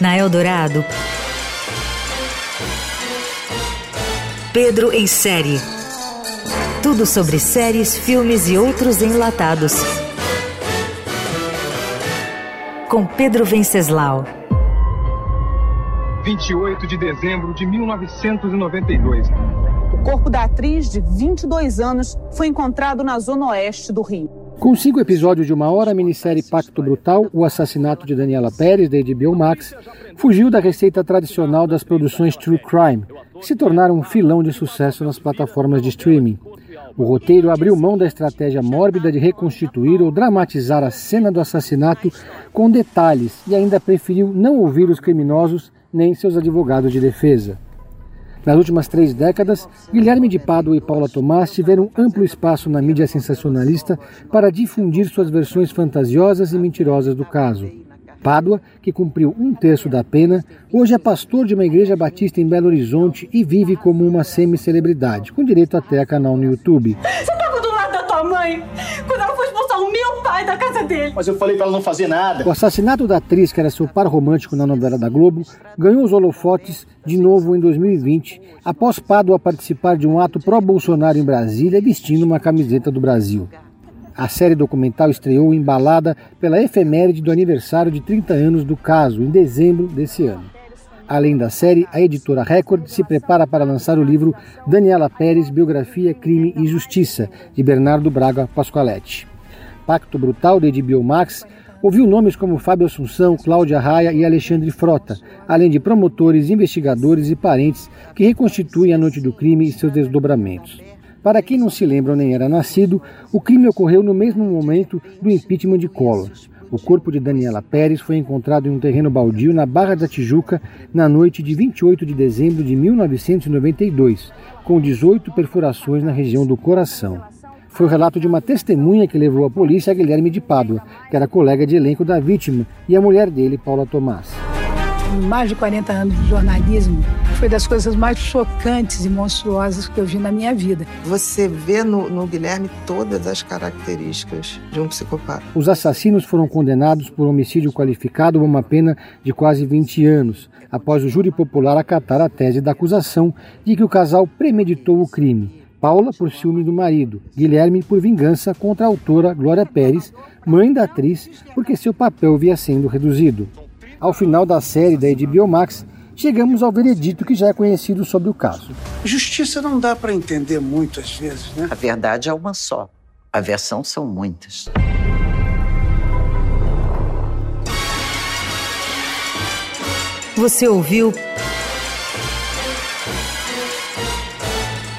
Na Eldorado, Pedro em série. Tudo sobre séries, filmes e outros enlatados. Com Pedro Venceslau. 28 de dezembro de 1992. O corpo da atriz de 22 anos foi encontrado na zona oeste do Rio. Com cinco episódios de uma hora, a minissérie Pacto Brutal, o assassinato de Daniela Pérez, da HBO Max, fugiu da receita tradicional das produções True Crime, que se tornaram um filão de sucesso nas plataformas de streaming. O roteiro abriu mão da estratégia mórbida de reconstituir ou dramatizar a cena do assassinato com detalhes e ainda preferiu não ouvir os criminosos nem seus advogados de defesa. Nas últimas três décadas, Guilherme de Pádua e Paula Tomás tiveram amplo espaço na mídia sensacionalista para difundir suas versões fantasiosas e mentirosas do caso. Pádua, que cumpriu um terço da pena, hoje é pastor de uma igreja batista em Belo Horizonte e vive como uma semi-celebridade, com direito até a canal no YouTube. Você estava do lado da tua mãe quando ela foi expulsar o meu pai da casa dele. Mas eu falei para ela não fazer nada. O assassinato da atriz, que era seu par romântico na novela da Globo, ganhou os holofotes de novo em 2020, após Pádua participar de um ato pró-Bolsonaro em Brasília vestindo uma camiseta do Brasil. A série documental estreou embalada pela efeméride do aniversário de 30 anos do caso, em dezembro desse ano. Além da série, a editora Record se prepara para lançar o livro Daniela Pérez, Biografia, Crime e Justiça, de Bernardo Braga Pascoaletti. Pacto Brutal, de HBO Max, ouviu nomes como Fábio Assunção, Cláudia Raia e Alexandre Frota, além de promotores, investigadores e parentes que reconstituem a noite do crime e seus desdobramentos. Para quem não se lembra ou nem era nascido, o crime ocorreu no mesmo momento do impeachment de Collor. O corpo de Daniela Pérez foi encontrado em um terreno baldio na Barra da Tijuca na noite de 28 de dezembro de 1992, com 18 perfurações na região do coração. Foi o relato de uma testemunha que levou a polícia a Guilherme de Pádua, que era colega de elenco da vítima, e a mulher dele, Paula Tomás mais de 40 anos de jornalismo, foi das coisas mais chocantes e monstruosas que eu vi na minha vida. Você vê no, no, Guilherme todas as características de um psicopata. Os assassinos foram condenados por homicídio qualificado a uma pena de quase 20 anos, após o júri popular acatar a tese da acusação de que o casal premeditou o crime. Paula por ciúme do marido, Guilherme por vingança contra a autora Glória Pérez, mãe da atriz, porque seu papel via sendo reduzido. Ao final da série da HBO Max, chegamos ao veredito que já é conhecido sobre o caso. Justiça não dá para entender muito às vezes, né? A verdade é uma só. A versão são muitas. Você ouviu